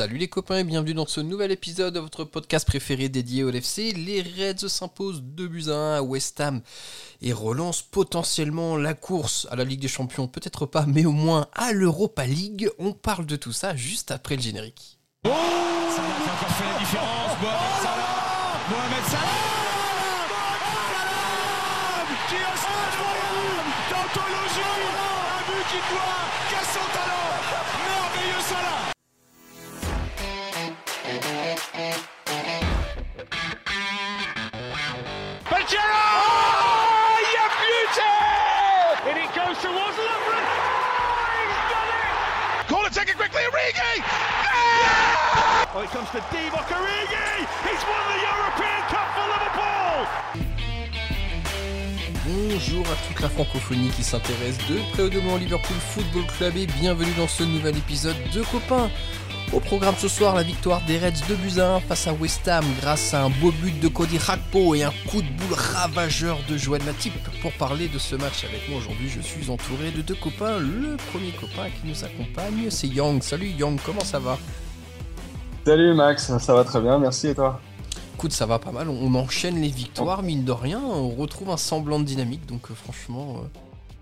Salut les copains et bienvenue dans ce nouvel épisode de votre podcast préféré dédié au LFC. Les Reds s'imposent 2 buts à 1 à West Ham et relancent potentiellement la course à la Ligue des Champions. Peut-être pas, mais au moins à l'Europa League. On parle de tout ça juste après le générique. Oh Bonjour à toute la francophonie qui s'intéresse de près ou de loin au Liverpool Football Club et bienvenue dans ce nouvel épisode de Copains. Au programme ce soir, la victoire des Reds 2 buts à 1 face à West Ham grâce à un beau but de Cody Rakpo et un coup de boule ravageur de Joël Matip. Pour parler de ce match avec moi aujourd'hui, je suis entouré de deux copains. Le premier copain qui nous accompagne, c'est Yang. Salut Yang, comment ça va? Salut Max, ça va très bien, merci. Et toi? Écoute, ça va pas mal, on enchaîne les victoires, mine de rien, on retrouve un semblant de dynamique, donc euh, franchement, euh,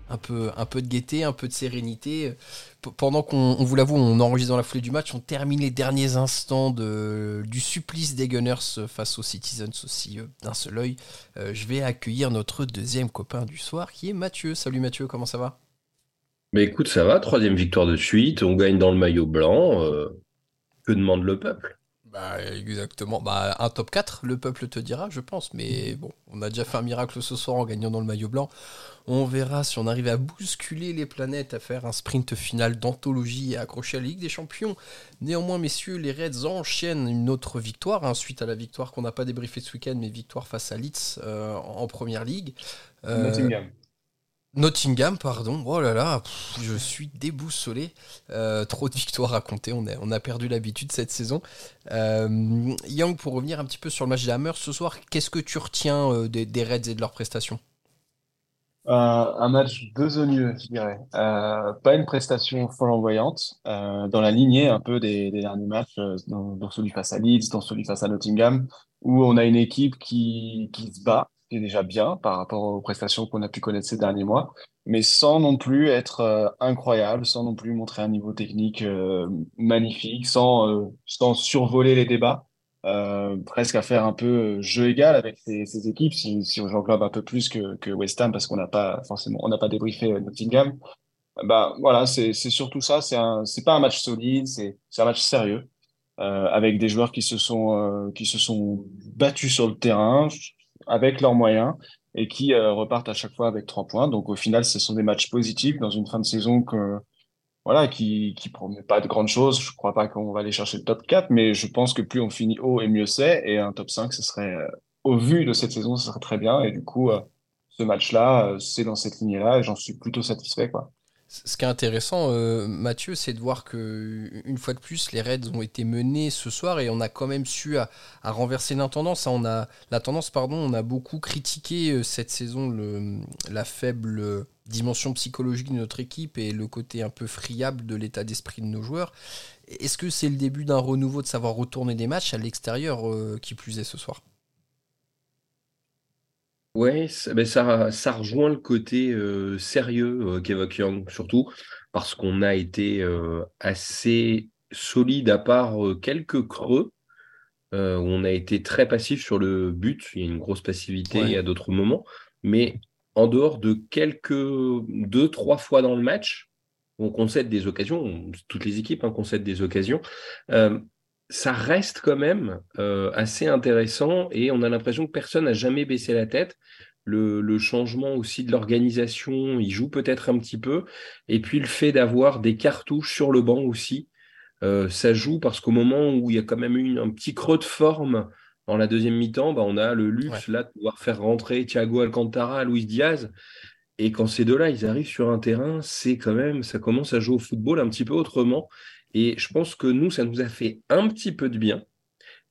un, peu, un peu de gaieté, un peu de sérénité. P- pendant qu'on, on vous l'avoue, on enregistre dans la foulée du match, on termine les derniers instants de, du supplice des Gunners face aux Citizens aussi euh, d'un seul œil. Euh, je vais accueillir notre deuxième copain du soir qui est Mathieu. Salut Mathieu, comment ça va? Mais écoute, ça va, troisième victoire de suite, on gagne dans le maillot blanc. euh, que demande le peuple? Bah exactement, bah un top 4, le peuple te dira, je pense, mais bon, on a déjà fait un miracle ce soir en gagnant dans le maillot blanc. On verra si on arrive à bousculer les planètes, à faire un sprint final d'anthologie et à accrocher à la Ligue des Champions. Néanmoins, messieurs, les Reds enchaînent une autre victoire, hein, suite à la victoire qu'on n'a pas débriefé ce week-end, mais victoire face à Leeds euh, en Première Ligue. Euh, Nottingham. Nottingham, pardon. Oh là là, je suis déboussolé. Euh, trop de victoires à compter. On a, perdu l'habitude cette saison. Euh, Yang, pour revenir un petit peu sur le match des Hammers ce soir, qu'est-ce que tu retiens euh, des, Reds et de leurs prestations? Un match besogneux, je dirais. Pas une prestation flamboyante, dans la lignée un peu des, derniers matchs, dans, celui face à Leeds, dans celui face à Nottingham, où on a une équipe qui, qui se bat, est déjà bien par rapport aux prestations qu'on a pu connaître ces derniers mois, mais sans non plus être euh, incroyable, sans non plus montrer un niveau technique euh, magnifique, sans, euh, sans survoler les débats. presque à faire un peu jeu égal avec ces, équipes, si, si j'englobe un peu plus que, que West Ham, parce qu'on n'a pas forcément, on n'a pas débriefé Nottingham. Bah voilà, c'est surtout ça. C'est c'est pas un match solide, c'est c'est un match sérieux euh, avec des joueurs qui se sont euh, qui se sont battus sur le terrain avec leurs moyens et qui euh, repartent à chaque fois avec trois points. Donc au final, ce sont des matchs positifs dans une fin de saison qui, qui promet pas de grandes choses. Je crois pas qu'on va aller chercher le top 4, mais je pense que plus on finit haut et mieux c'est. Et un top 5, ce serait, euh, au vu de cette saison, ce serait très bien. Et du coup, euh, ce match-là, c'est dans cette lignée-là et j'en suis plutôt satisfait, quoi. Ce qui est intéressant, euh, Mathieu, c'est de voir que une fois de plus, les Reds ont été menés ce soir et on a quand même su à, à renverser la tendance. hein. On a la tendance, pardon, on a beaucoup critiqué euh, cette saison la faible dimension psychologique de notre équipe et le côté un peu friable de l'état d'esprit de nos joueurs. Est-ce que c'est le début d'un renouveau de savoir retourner des matchs à l'extérieur euh, qui plus est ce soir? Ouais, ça, ben ça, ça rejoint le côté euh, sérieux euh, qu'évoque Young, surtout parce qu'on a été euh, assez solide à part quelques creux où on a été très passif sur le but. Il y a une grosse passivité Ouais. à d'autres moments, mais en dehors de quelques deux, trois fois dans le match, on concède des occasions, on- toutes les équipes hein, concèdent des occasions. euh, ça reste quand même euh, assez intéressant et on a l'impression que personne n'a jamais baissé la tête. Le, le changement aussi de l'organisation, il joue peut-être un petit peu. Et puis le fait d'avoir des cartouches sur le banc aussi, euh, ça joue parce qu'au moment où il y a quand même eu un petit creux de forme dans la deuxième mi-temps, bah, on a le luxe là de pouvoir faire rentrer Thiago Alcantara, Luis Diaz. Et quand ces deux-là, ils arrivent sur un terrain, c'est quand même, ça commence à jouer au football un petit peu autrement. Et je pense que nous, ça nous a fait un petit peu de bien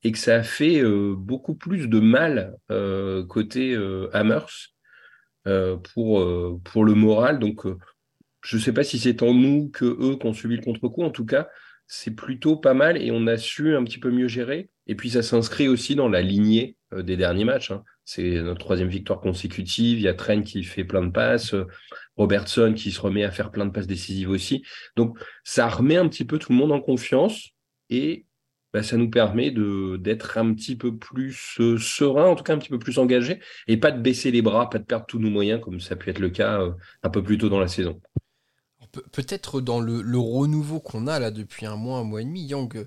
et que ça a fait euh, beaucoup plus de mal euh, côté euh, euh, pour, pour le moral. Donc, je ne sais pas si c'est en nous que eux qui ont subi le contre-coup. En tout cas, c'est plutôt pas mal et on a su un petit peu mieux gérer. Et puis ça s'inscrit aussi dans la lignée des derniers matchs. Hein. C'est notre troisième victoire consécutive. Il y a Trent qui fait plein de passes, euh, Robertson qui se remet à faire plein de passes décisives aussi. Donc ça remet un petit peu tout le monde en confiance et bah, ça nous permet d'être un petit peu plus euh, serein, en tout cas un petit peu plus engagé, et pas de baisser les bras, pas de perdre tous nos moyens, comme ça a pu être le cas un peu plus tôt dans la saison peut-être dans le, renouveau qu'on a là depuis un mois, un mois et demi, Yang,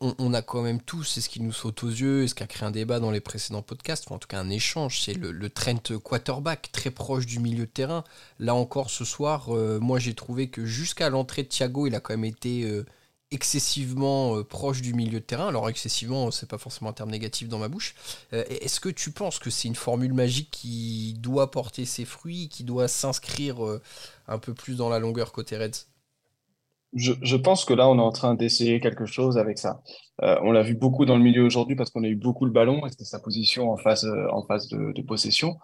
on, a quand même tous, c'est ce qui nous saute aux yeux, et ce qui a créé un débat dans les précédents podcasts, en tout cas un échange, c'est le, Trent quarterback très proche du milieu de terrain. Là encore ce soir, euh, moi j'ai trouvé que jusqu'à l'entrée de Thiago, il a quand même été euh, excessivement euh, proche du milieu de terrain. Alors excessivement, c'est pas forcément un terme négatif dans ma bouche. Est-ce que tu penses que c'est une formule magique qui doit porter ses fruits, qui doit s'inscrire un peu plus dans la longueur côté Reds? Je, pense que là, on est en train d'essayer quelque chose avec ça. Euh, on l'a vu beaucoup dans le milieu aujourd'hui parce qu'on a eu beaucoup le ballon et c'était sa position en phase, euh, en phase de, possession.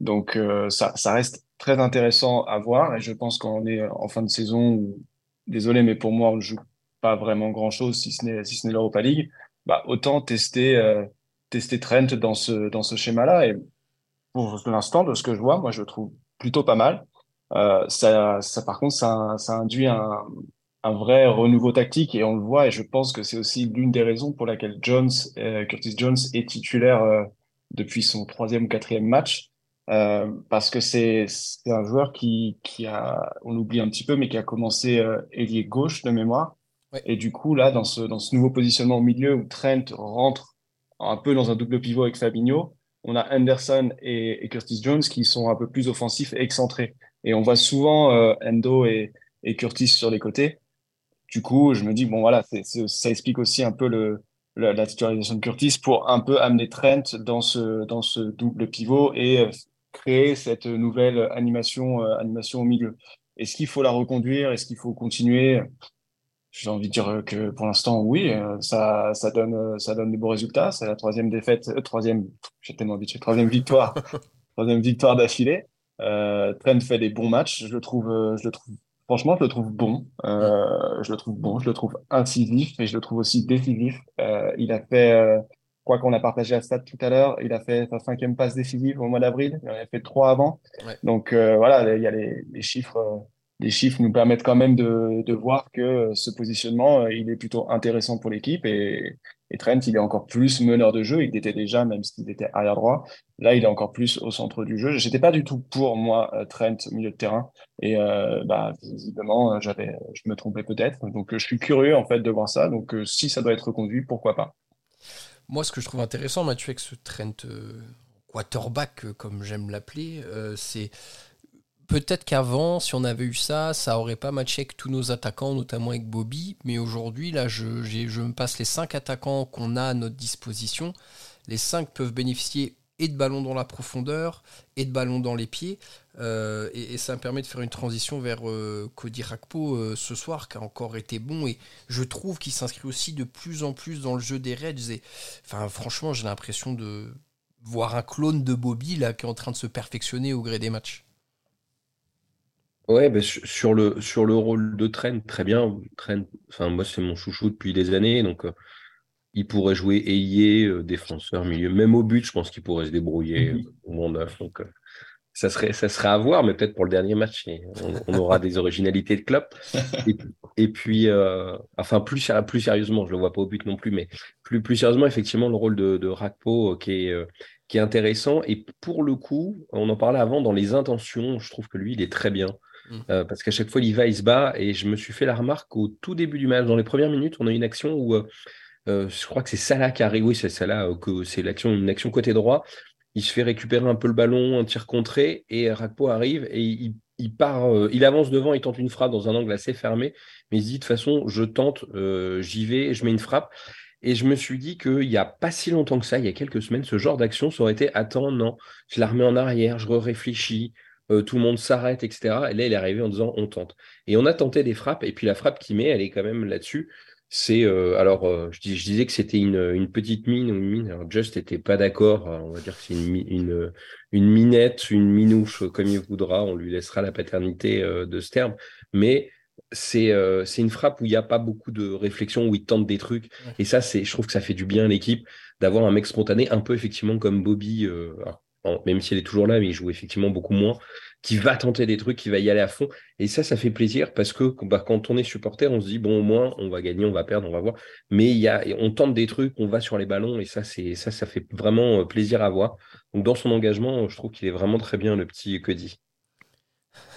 Donc, euh, ça, ça reste très intéressant à voir et je pense qu'on est en fin de saison désolé, mais pour moi, on ne joue pas vraiment grand-chose si ce n'est si ce n'est l'Europa League. Bah, autant tester, tester Trent dans ce, dans ce schéma-là. Et pour l'instant, de ce que je vois, moi, je le trouve plutôt pas mal. Euh, ça, ça, par contre, ça, ça induit un, un, vrai renouveau tactique et on le voit. Et je pense que c'est aussi l'une des raisons pour laquelle Jones, euh, Curtis Jones est titulaire euh, depuis son troisième ou quatrième match. Euh, parce que c'est un joueur qui, qui a, on l'oublie un petit peu, mais qui a commencé ailier gauche de mémoire. Et du coup, là, dans ce, dans ce nouveau positionnement au milieu où Trent rentre un peu dans un double pivot avec Fabinho, on a Anderson et, et Curtis Jones qui sont un peu plus offensifs et excentrés. Et on voit souvent euh, Endo et, et, Curtis sur les côtés. Du coup, je me dis, bon, voilà, ça explique aussi un peu le, la, titularisation de Curtis pour un peu amener Trent dans ce, dans ce double pivot et euh, créer cette nouvelle animation, euh, animation au milieu. Est-ce qu'il faut la reconduire? Est-ce qu'il faut continuer? J'ai envie de dire que pour l'instant, oui, ça, ça, donne, ça donne des beaux résultats. C'est la troisième défaite, troisième, j'ai tellement habitué, troisième victoire, troisième victoire d'affilée. Euh, Trent fait des bons matchs. Je le trouve, euh, je le trouve, franchement, je le trouve bon. Euh, je le trouve bon. Je le trouve incisif et je le trouve aussi décisif. Euh, il a fait, euh, quoi qu'on a partagé à Stade tout à l'heure, il a fait sa cinquième passe décisive au mois d'avril. Il en a fait trois avant. Donc voilà, il y a les, les chiffres les chiffres nous permettent quand même de, voir que ce positionnement, il est plutôt intéressant pour l'équipe et, Trent, il est encore plus meneur de jeu. Il était déjà, même s'il était arrière droit. Là, il est encore plus au centre du jeu. J'étais pas du tout pour moi euh, Trent milieu de terrain. Et euh, bah, visiblement, euh, j'avais, je me trompais peut-être. Donc, je suis curieux en fait de voir ça. Donc, si ça doit être reconduit, pourquoi pas? Moi, ce que je trouve intéressant, Mathieu, avec ce Trent quarterback, comme j'aime l'appeler, c'est peut-être qu'avant, si on avait eu ça, ça aurait pas matché avec tous nos attaquants, notamment avec Bobby. Mais aujourd'hui, là, je, me passe les cinq attaquants qu'on a à notre disposition. Les cinq peuvent bénéficier et de ballons dans la profondeur et de ballons dans les pieds. Euh, et, ça me permet de faire une transition vers euh, Cody Rakpo euh, ce soir, qui a encore été bon. Et je trouve qu'il s'inscrit aussi de plus en plus dans le jeu des Reds. Et, franchement, j'ai l'impression de voir un clone de Bobby là, qui est en train de se perfectionner au gré des matchs. Ouais, bah, sur, le, sur le rôle de Trent, très bien. Trent, enfin, moi, c'est mon chouchou depuis des années, donc euh, il pourrait jouer ailier, euh, défenseur, milieu. Même au but, je pense qu'il pourrait se débrouiller mhm. au monde neuf. Donc, euh, ça, serait, ça serait à voir, mais peut-être pour le dernier match, on, aura des originalités de club. Et, puis, enfin, plus, plus sérieusement, je ne le vois pas au but non plus, mais plus, plus sérieusement, effectivement, le rôle de, de Rakpo qui est qui est intéressant. Et pour le coup, on en parlait avant dans les intentions, je trouve que lui, il est très bien. Euh, parce qu'à chaque fois, il va, il se bat. Et je me suis fait la remarque au tout début du match, dans les premières minutes, on a une action où euh, euh, je crois que c'est Salah qui arrive. Oui, c'est Salah, c'est l'action, une action côté droit. Il se fait récupérer un peu le ballon, un tir contré, et Rakpo arrive et il, il part, il avance devant, il tente une frappe dans un angle assez fermé, mais il se dit de toute façon, je tente, j'y vais, je mets une frappe. Et je me suis dit qu'il n'y a pas si longtemps que ça, il y a quelques semaines, ce genre d'action, ça aurait été attends, non, je la remets en arrière, je réfléchis, euh, tout le monde s'arrête, etc. Et là, il est arrivé en disant on tente. Et on a tenté des frappes, et puis la frappe qu'il met, elle est quand même là-dessus. C'est euh, alors euh, je, je, disais que c'était une, petite mine ou une mine. Alors Just n'était pas d'accord. On va dire que c'est une, une, une, minette, une minouche, comme il voudra. On lui laissera la paternité de ce terme. Mais c'est c'est une frappe où il n'y a pas beaucoup de réflexion, où il tente des trucs. Et ça, c'est, je trouve que ça fait du bien à l'équipe d'avoir un mec spontané, un peu effectivement comme Bobby, même si elle est toujours là, mais il joue effectivement beaucoup moins, qui va tenter des trucs, qui va y aller à fond. Et ça, ça fait plaisir parce que bah, quand on est supporter, on se dit, bon, au moins, on va gagner, on va perdre, on va voir. Mais y a, on tente des trucs, on va sur les ballons, et ça, c'est ça, ça fait vraiment plaisir à voir. Donc, dans son engagement, je trouve qu'il est vraiment très bien, le petit Cody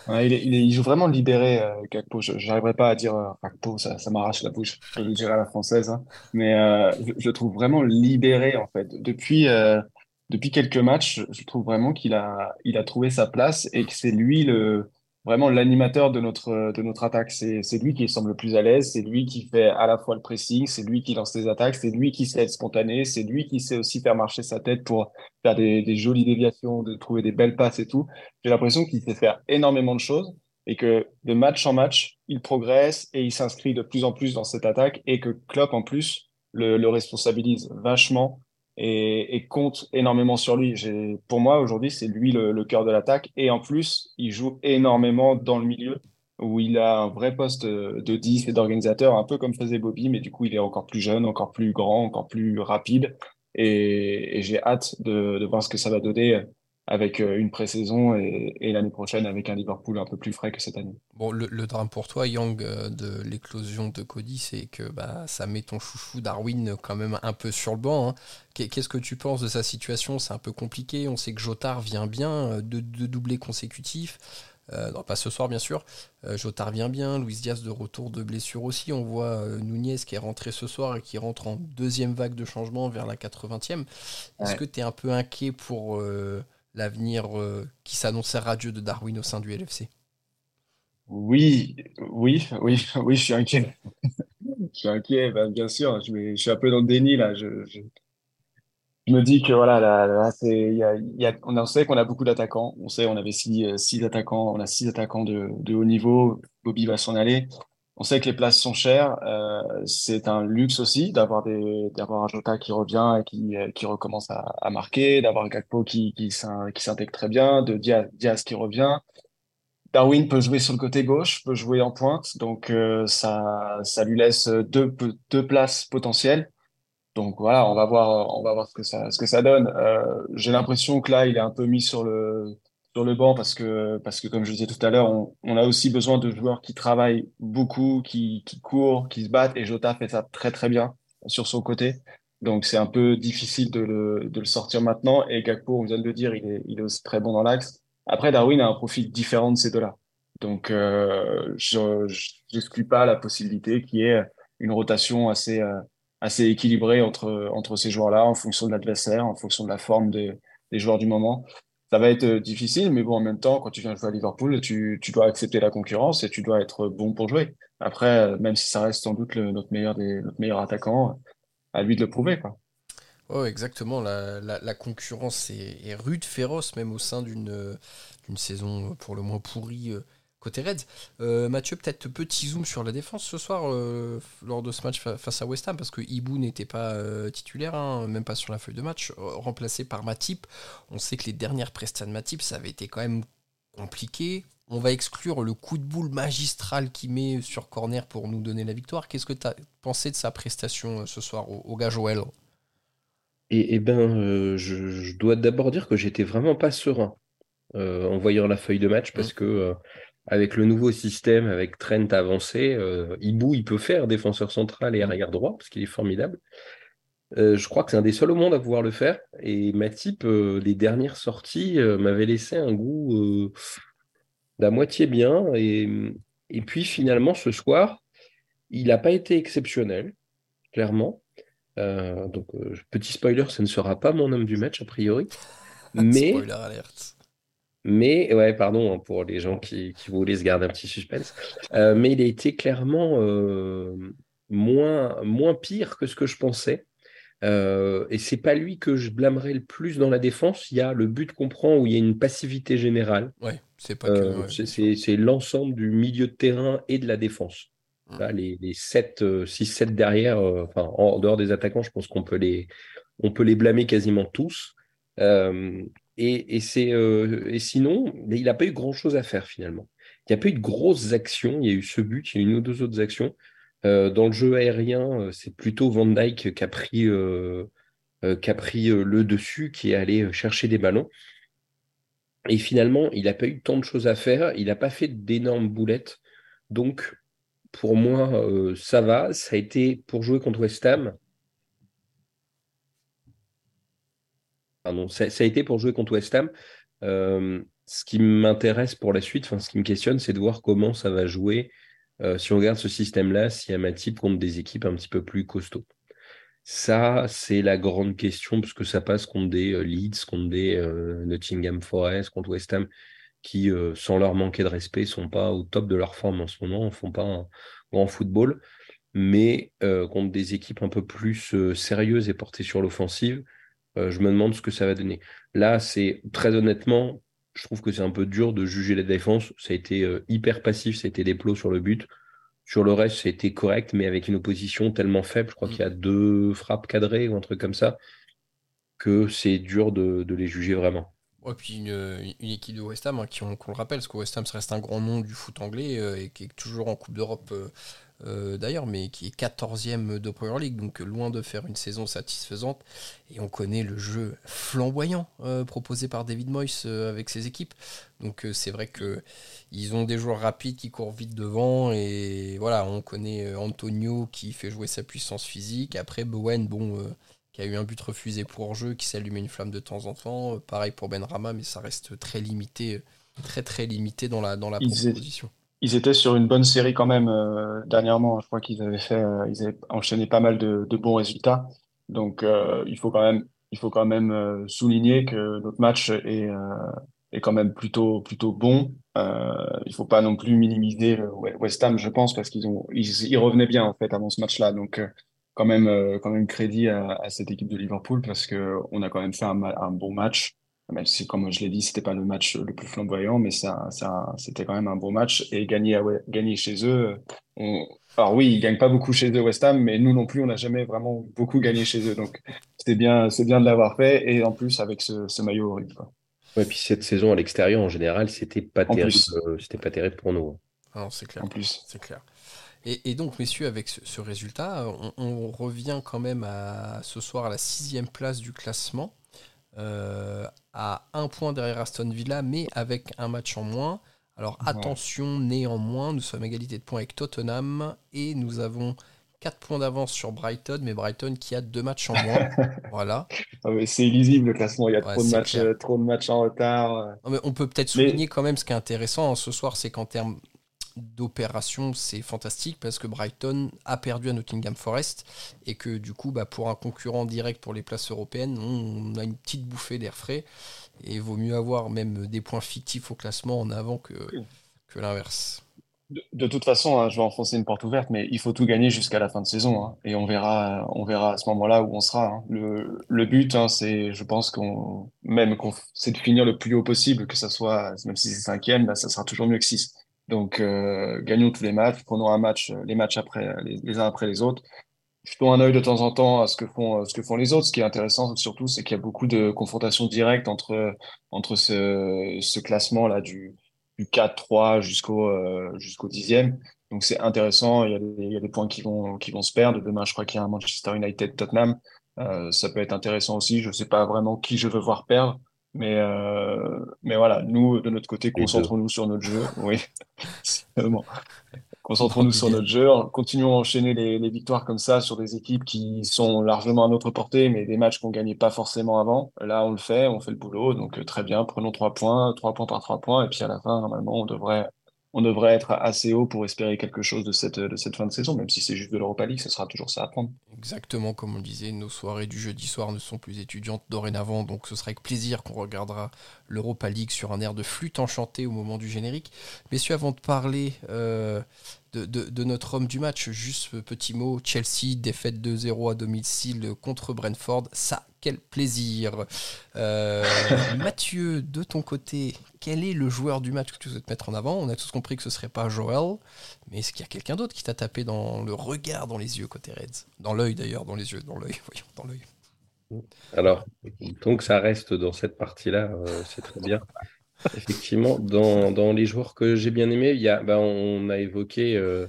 il, joue vraiment libéré, euh, Gakpo. Je n'arriverai pas à dire euh, ça, ça m'arrache la bouche. Je le dirai à la française. Hein. Mais euh, je, je, trouve vraiment libéré, en fait. Depuis, euh, depuis quelques matchs, je trouve vraiment qu'il a, il a trouvé sa place et que c'est lui le, vraiment l'animateur de notre, de notre attaque. C'est, c'est lui qui semble le plus à l'aise, c'est lui qui fait à la fois le pressing, c'est lui qui lance les attaques, c'est lui qui sait être spontané, c'est lui qui sait aussi faire marcher sa tête pour faire des, des jolies déviations, de trouver des belles passes et tout. J'ai l'impression qu'il sait faire énormément de choses et que de match en match, il progresse et il s'inscrit de plus en plus dans cette attaque et que Klopp en plus le, le responsabilise vachement et, compte énormément sur lui. Pour moi, aujourd'hui, c'est lui le, cœur de l'attaque. Et en plus, il joue énormément dans le milieu, où il a un vrai poste de 10 et d'organisateur, un peu comme faisait Bobby, mais du coup, il est encore plus jeune, encore plus grand, encore plus rapide. Et, j'ai hâte de, voir ce que ça va donner avec euh, une pré-saison et, l'année prochaine avec un Liverpool un peu plus frais que cette année. Bon, le, drame pour toi, Young, euh, de l'éclosion de Cody, c'est que bah, ça met ton chouchou Darwin quand même un peu sur le banc. Hein. Qu'est-ce que tu penses de sa situation? C'est un peu compliqué. On sait que Jotard vient bien, euh, de, de doublés consécutifs. non, pas ce soir bien sûr. Jotard vient bien, Luis Diaz de retour de blessure aussi. On voit Nunez qui est rentré ce soir et qui rentre en deuxième vague de changement vers la 80e. Est-ce que tu es un peu inquiet pour l'avenir euh, qui s'annonçait radieux de Darwin au sein du LFC Oui, oui, oui, oui, je suis inquiet. je suis inquiet, ben, bien sûr. Je, suis un peu dans le déni là. Je, me dis que voilà, là, a, on sait qu'on a beaucoup d'attaquants. On sait, on avait six, euh, six attaquants, on a six attaquants de haut niveau. Bobby va s'en aller. On sait que les places sont chères. Euh, c'est un luxe aussi d'avoir des d'avoir un Jota qui revient et qui euh, qui recommence à, marquer, d'avoir Gakpo qui qui s'intègre très bien, de Diaz, qui revient. Darwin peut jouer sur le côté gauche, peut jouer en pointe, donc euh, ça ça lui laisse deux deux places potentielles. Donc voilà, on va voir on va voir ce que ça ce que ça donne. J'ai l'impression que là il est un peu mis sur le sur le banc parce que, comme je disais tout à l'heure, on, a aussi besoin de joueurs qui travaillent beaucoup, qui, courent, qui se battent. Et Jota fait ça très très bien sur son côté. Donc c'est un peu difficile de le, sortir maintenant. Et Gakpo, on vient de le dire, il est, aussi très bon dans l'axe. Après, Darwin a un profil différent de ces deux-là. Donc euh, je n'exclus pas la possibilité qu'il y ait une rotation assez, euh, équilibrée entre, ces joueurs-là en fonction de l'adversaire, en fonction de la forme de, des joueurs du moment ça va être euh, difficile, mais bon, en même temps, quand tu viens jouer à Liverpool, tu, tu dois accepter la concurrence et tu dois être bon pour jouer. Après, euh, même si ça reste sans doute notre, meilleur notre meilleur attaquant, à lui de le prouver. Quoi. Oh, exactement. La, la, concurrence est, est, rude, féroce, même au sein d'une saison pour le moins pourrie euh, côté Reds. Euh, Mathieu, peut-être petit zoom sur la défense ce soir euh, lors de ce match face à West Ham, parce que Ibu n'était pas euh, titulaire, hein, même pas sur la feuille de match, remplacé par Matip. On sait que les dernières prestations de Matip, ça avait été quand même compliqué. On va exclure le coup de boule magistral qu'il met sur corner pour nous donner la victoire. Qu'est-ce que tu as pensé de sa prestation ce soir au, au gars Joël et, eh ben, je, dois d'abord dire que j'étais vraiment pas serein en voyant la feuille de match parce mmh. que avec le nouveau système, avec Trent avancé, euh, Ibu, il peut faire défenseur central et arrière droit, parce qu'il est formidable. Euh, je crois que c'est un des seuls au monde à pouvoir le faire. Et Matip, euh, les dernières sorties m'avaient laissé un goût d'à moitié bien. Et, et, puis finalement, ce soir, il n'a pas été exceptionnel, clairement. donc, petit spoiler, ce ne sera pas mon homme du match, a priori. Mais, spoiler alerte. Mais, ouais, pardon hein, pour les gens qui, qui, voulaient se garder un petit suspense. Euh, mais il a été clairement euh, moins, moins pire que ce que je pensais. Euh, et c'est pas lui que je blâmerais le plus dans la défense. Il y a le but qu'on prend où il y a une passivité générale. Ouais, c'est pas euh, C'est l'ensemble du milieu de terrain et de la défense. Mmh. les, les 7, 6, 7 derrière, enfin, en dehors des attaquants, je pense qu'on peut les, on peut les blâmer quasiment tous. Euh, et, c'est, euh, et sinon, il n'a pas eu grand-chose à faire finalement. Il n'y a pas eu de grosses actions. Il y a eu ce but, il y a eu une ou deux autres actions. dans le jeu aérien, c'est plutôt Van Dyke qui a pris, qui a pris le dessus, qui est allé chercher des ballons. Et finalement, il n'a pas eu tant de choses à faire. Il n'a pas fait d'énormes boulettes. Donc, pour moi, ça va. Ça a été pour jouer contre West Ham. Ça, a été pour jouer contre West Ham. Euh, ce qui m'intéresse pour la suite, ce qui me questionne, c'est de voir comment ça va jouer euh, si on regarde ce système-là, si Matip contre des équipes un petit peu plus costauds. Ça, c'est la grande question, parce que ça passe contre des euh, Leeds, contre des Nottingham Forest, contre West Ham, qui, sans leur manquer de respect, sont pas au top de leur forme en ce moment, ne font pas un grand football. Mais contre des équipes un peu plus sérieuses et portées sur l'offensive, je me demande ce que ça va donner. Là, c'est très honnêtement, je trouve que c'est un peu dur de juger la défense. Ça a été euh, hyper passif, ça a été des plots sur le but. Sur le reste, été correct, mais avec une opposition tellement faible, je crois mm. qu'il y a deux frappes cadrées ou un truc comme ça, que c'est dur de, les juger vraiment. Ouais, puis une, équipe de West Ham, hein, qui, on, le rappelle, parce que West Ham, ça reste un grand nom du foot anglais euh, et qui est toujours en Coupe d'Europe euh, euh, d'ailleurs, mais qui est 14e de Premier League, donc loin de faire une saison satisfaisante. Et on connaît le jeu flamboyant euh, proposé par David Moyes euh, avec ses équipes. Donc c'est vrai que ils ont des joueurs rapides qui courent vite devant. Et voilà, on connaît Antonio qui fait jouer sa puissance physique. Après, Bowen, bon, qui a eu un but refusé pour jeu, qui s'allume une flamme de temps en temps. pareil pour Ben Rama, mais ça reste très limité, très très limité dans la, dans la proposition ils étaient sur une bonne série quand même euh, dernièrement. Je crois qu'ils avaient fait, euh, ils avaient enchaîné pas mal de, de bons résultats. Donc euh, il faut quand même, il faut quand même souligner que notre match est, est quand même plutôt plutôt bon. il faut pas non plus minimiser West Ham, je pense, parce qu'ils ont, ils, ils, revenaient bien en fait avant ce match-là. Donc quand même, quand même crédit à, à, cette équipe de Liverpool parce que on a quand même fait un, un bon match même si, comme je l'ai dit, c'était pas le match le plus flamboyant, mais ça, ça, c'était quand même un bon match. Et gagner, à, gagner chez eux, on... alors oui, ils gagnent pas beaucoup chez eux, West Ham, mais nous non plus, on n'a jamais vraiment beaucoup gagné chez eux. Donc, c'était bien, c'est bien de l'avoir fait, et en plus avec ce, ce maillot horrible. Quoi. Ouais, puis cette saison à l'extérieur, en général, c'était pas terrible. Euh, c'était pas terrible pour nous. Ah c'est clair. En plus, c'est clair. Et, et, donc, messieurs, avec ce, ce résultat, on, on, revient quand même à ce soir à la sixième place du classement. Euh, à un point derrière Aston Villa, mais avec un match en moins. Alors attention, néanmoins, nous sommes à égalité de points avec Tottenham et nous avons 4 points d'avance sur Brighton, mais Brighton qui a deux matchs en moins. voilà. Ah c'est illisible le classement, il y a trop, de matchs, euh, trop, de matchs, en retard. mais on peut peut-être souligner quand même ce qui est intéressant hein, ce soir, c'est qu'en termes d'opération, c'est fantastique parce que Brighton a perdu à Nottingham Forest et que du coup, bah, pour un concurrent direct pour les places européennes, on a une petite bouffée d'air frais et vaut mieux avoir même des points fictifs au classement en avant que, que l'inverse. De, toute façon, hein, je vais enfoncer une porte ouverte, mais il faut tout gagner jusqu'à la fin de saison hein, et on verra, on verra à ce moment-là où on sera. Hein. Le, le, but, c'est, je pense qu'on même c'est de finir le plus haut possible, que ça soit, même si c'est cinquième, bah, ça sera toujours mieux que six. Donc, euh, gagnons tous les matchs, prenons un match, euh, les matchs après, les, uns après les autres. Jetons un œil de temps en temps à ce que font, ce que font les autres. Ce qui est intéressant surtout, c'est qu'il y a beaucoup de confrontations directes entre, entre ce, classement-là du, du 4-3 jusqu'au euh, jusqu'au dixième. Donc c'est intéressant. Il y, a des, points qui vont, qui vont se perdre. Demain, je crois qu'il y a un Manchester United-Tottenham. Euh, ça peut être intéressant aussi. Je ne sais pas vraiment qui je veux voir perdre. Mais, euh, mais voilà, nous, de notre côté, concentrons-nous sur notre jeu. Oui, Concentrons-nous sur notre jeu. Continuons à enchaîner les, les, victoires comme ça sur des équipes qui sont largement à notre portée, mais des matchs qu'on gagnait pas forcément avant. Là, on le fait, on fait le boulot. Donc, euh, très bien, prenons trois points, trois points par trois points. Et puis, à la fin, normalement, on devrait on devrait être assez haut pour espérer quelque chose de cette, fin de saison, même si c'est juste de l'Europa League, ce sera toujours ça à prendre. Exactement, comme on le disait, nos soirées du jeudi soir ne sont plus étudiantes dorénavant, donc ce sera avec plaisir qu'on regardera l'Europa League sur un air de flûte enchantée au moment du générique. Messieurs, avant de parler euh, de, notre homme du match. Juste petit mot, Chelsea, défaite 2-0 à domicile contre Brentford. Ça, quel plaisir. Euh, Mathieu, de ton côté, quel est le joueur du match que tu souhaites mettre en avant? On a tous compris que ce serait pas Joel, mais est-ce qu'il y a quelqu'un d'autre qui t'a tapé dans le regard, dans les yeux côté Reds? Dans l'œil d'ailleurs, dans les yeux, dans l'œil, voyons, dans l'œil. Alors, donc ça reste dans cette partie-là, euh, c'est très bien. Effectivement, dans, dans, les joueurs que j'ai bien aimés, il y a, bah, on a évoqué, euh,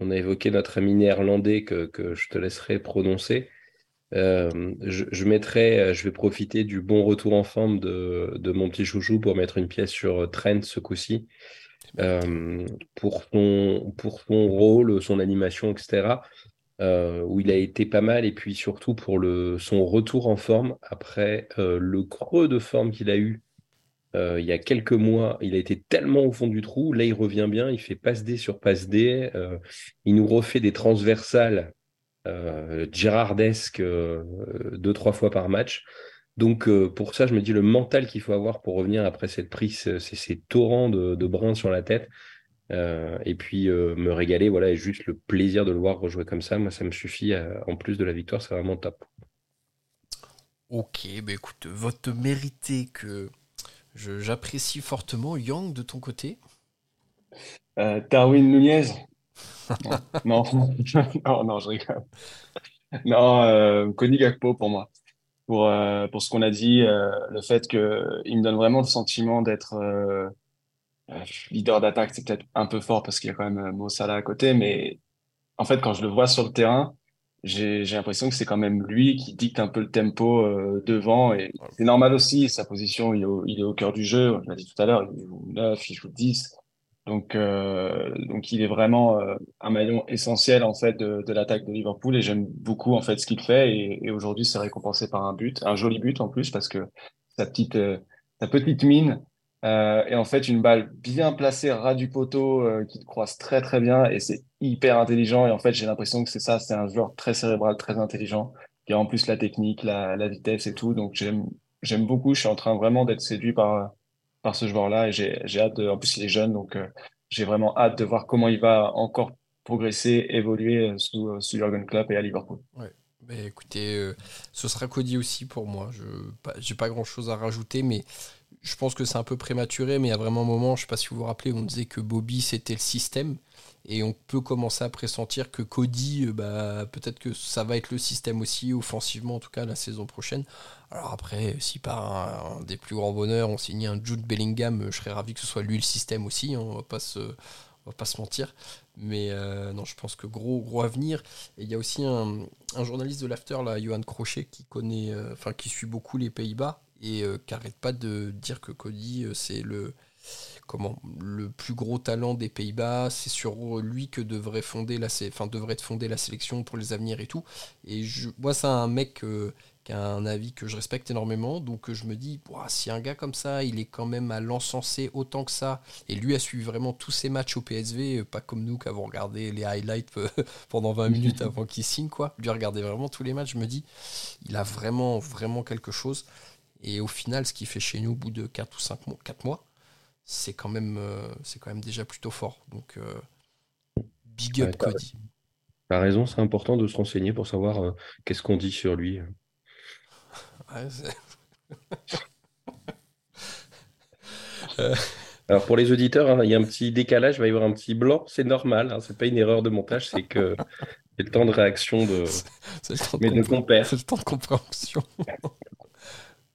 on a évoqué notre ami néerlandais que, que je te laisserai prononcer. Euh, je, mettrai, euh, je vais profiter du bon retour en forme de, de mon petit chouchou pour mettre une pièce sur Trent ce coup-ci. Pour, son, pour son rôle, son animation, etc. Où il a été pas mal, et puis surtout pour le, son retour en forme après le creux de forme qu'il a eu euh, il y a quelques mois. Il a été tellement au fond du trou, là il revient bien, il fait passe D sur passe D, il nous refait des transversales Gérardesques deux, trois fois par match. Donc pour ça, je me dis le mental qu'il faut avoir pour revenir après cette prise, c'est ces torrents de, brins sur la tête. Euh, et puis euh, me régaler, voilà, et juste le plaisir de le voir rejouer comme ça, moi ça me suffit. Euh, en plus de la victoire, c'est vraiment top. Ok, bah écoute, vote mérité que j'apprécie fortement. Yang, de ton côté Darwin Nunez non. non. non, je rigole. Non, Connie Gakpo pour moi. Pour, pour ce qu'on a dit, le fait qu'il me donne vraiment le sentiment d'être euh, leader d'attaque, c'est peut-être un peu fort parce qu'il y a quand même euh, Mo Salah à côté, mais en fait, quand je le vois sur le terrain, j'ai l'impression que c'est quand même lui qui dicte un peu le tempo euh, devant. Et c'est normal aussi, sa position, il est au, il est au cœur du jeu. Je l'ai dit tout à l'heure, il joue 9, il joue 10. Donc, euh, donc il est vraiment un maillon essentiel en fait de, de l'attaque de Liverpool et j'aime beaucoup en fait ce qu'il fait et, et aujourd'hui c'est récompensé par un but, un joli but en plus parce que sa petite sa petite mine euh, et en fait, une balle bien placée ras du poteau euh, qui croise très très bien et c'est hyper intelligent. Et en fait, j'ai l'impression que c'est ça, c'est un joueur très cérébral, très intelligent, qui a en plus la technique, la, vitesse et tout. Donc j'aime beaucoup. Je suis en train vraiment d'être séduit par par ce joueur-là et j'ai hâte. En plus, il est jeune, donc euh, j'ai vraiment hâte de voir comment il va encore progresser, évoluer sous sous Jurgen Klopp et à Liverpool. Ouais. Bah, écoutez, ce sera Cody aussi pour moi. Je j'ai pas grand chose à rajouter, mais je pense que c'est un peu prématuré, mais il y a vraiment un moment, je ne sais pas si vous vous rappelez, on disait que Bobby c'était le système. Et on peut commencer à pressentir que Cody, euh, bah, peut-être que ça va être le système aussi, offensivement en tout cas, la saison prochaine. Alors après, si par un, des plus grands bonheurs, on signe un Jude Bellingham, je serais ravi que ce soit lui le système aussi, hein, on va pas se, va pas se mentir. Mais euh, non, je pense que gros, gros avenir. Et il y a aussi un, journaliste de l'After, là, Johan Crochet, qui connaît, euh, enfin qui suit beaucoup les Pays-Bas et euh, qui n'arrête pas de dire que Cody euh, c'est le comment le plus gros talent des Pays-Bas, c'est sur lui que devrait fonder la enfin devrait être fondée la sélection pour les avenirs et tout. Et je moi c'est un mec euh, qui a un avis que je respecte énormément, donc je me dis si un gars comme ça, il est quand même à l'encenser autant que ça et lui a suivi vraiment tous ses matchs au PSV, pas comme nous qui avons regardé les highlights pendant 20 minutes avant qu'il signe quoi. Lui regarder vraiment tous les matchs, je me dis il a vraiment vraiment quelque chose. Et au final, ce qu'il fait chez nous au bout de 4 ou 5 mois, 4 mois c'est quand, même, euh, c'est quand même déjà plutôt fort. Donc, euh, big up Cody. T'as raison, c'est important de se renseigner pour savoir euh, qu'est-ce qu'on dit sur lui. Alors pour les auditeurs, hein, il y a un petit décalage, il va y avoir un petit blanc, c'est normal, hein, c'est pas une erreur de montage, c'est que c'est le temps de réaction de, c'est le temps de, C'est le temps de compréhension.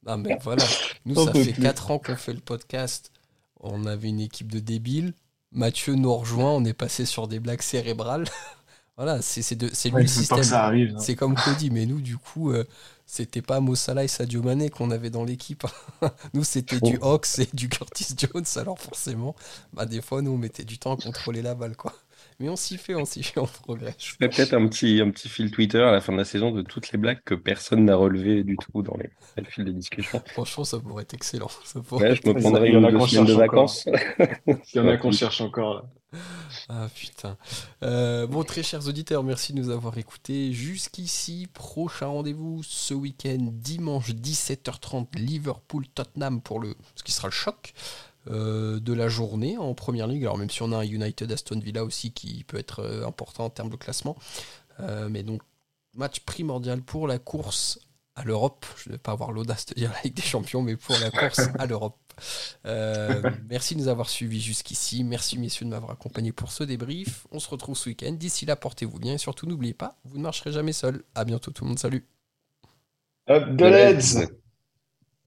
Ah mais voilà, nous ça fait 4 ans qu'on fait le podcast. On avait une équipe de débiles. Mathieu nous rejoint, on est passé sur des blagues cérébrales. voilà, c'est lui le système. Hein. C'est comme Cody, mais nous du coup, euh, c'était pas Mossala et Sadio Mané qu'on avait dans l'équipe. nous c'était du Hawks et du Curtis Jones, alors forcément, bah, des fois nous on mettait du temps à contrôler la balle quoi. Mais on s'y fait, on s'y fait, on progresse. Je ferai peut-être un petit, un petit fil Twitter à la fin de la saison de toutes les blagues que personne n'a relevées du tout dans les, fils de discussion. Franchement, ça pourrait être excellent. Ça pourrait je me prendrais une semaines de vacances. Il y en a qu'on cherche encore là. Ah putain. Euh, bon, très chers auditeurs, merci de nous avoir écoutés jusqu'ici. Prochain rendez-vous ce week-end, dimanche 17h30, Liverpool-Tottenham pour le, ce qui sera le choc. Euh, de la journée en première ligue. Alors même si on a un United Aston Villa aussi qui peut être euh, important en termes de classement. Euh, mais donc match primordial pour la course à l'Europe. Je ne vais pas avoir l'audace de dire la Ligue des Champions, mais pour la course à l'Europe. merci de nous avoir suivis jusqu'ici. Merci messieurs de m'avoir accompagné pour ce débrief. On se retrouve ce week-end. D'ici là, portez-vous bien et surtout n'oubliez pas, vous ne marcherez jamais seul. À bientôt tout le monde. Salut. Up the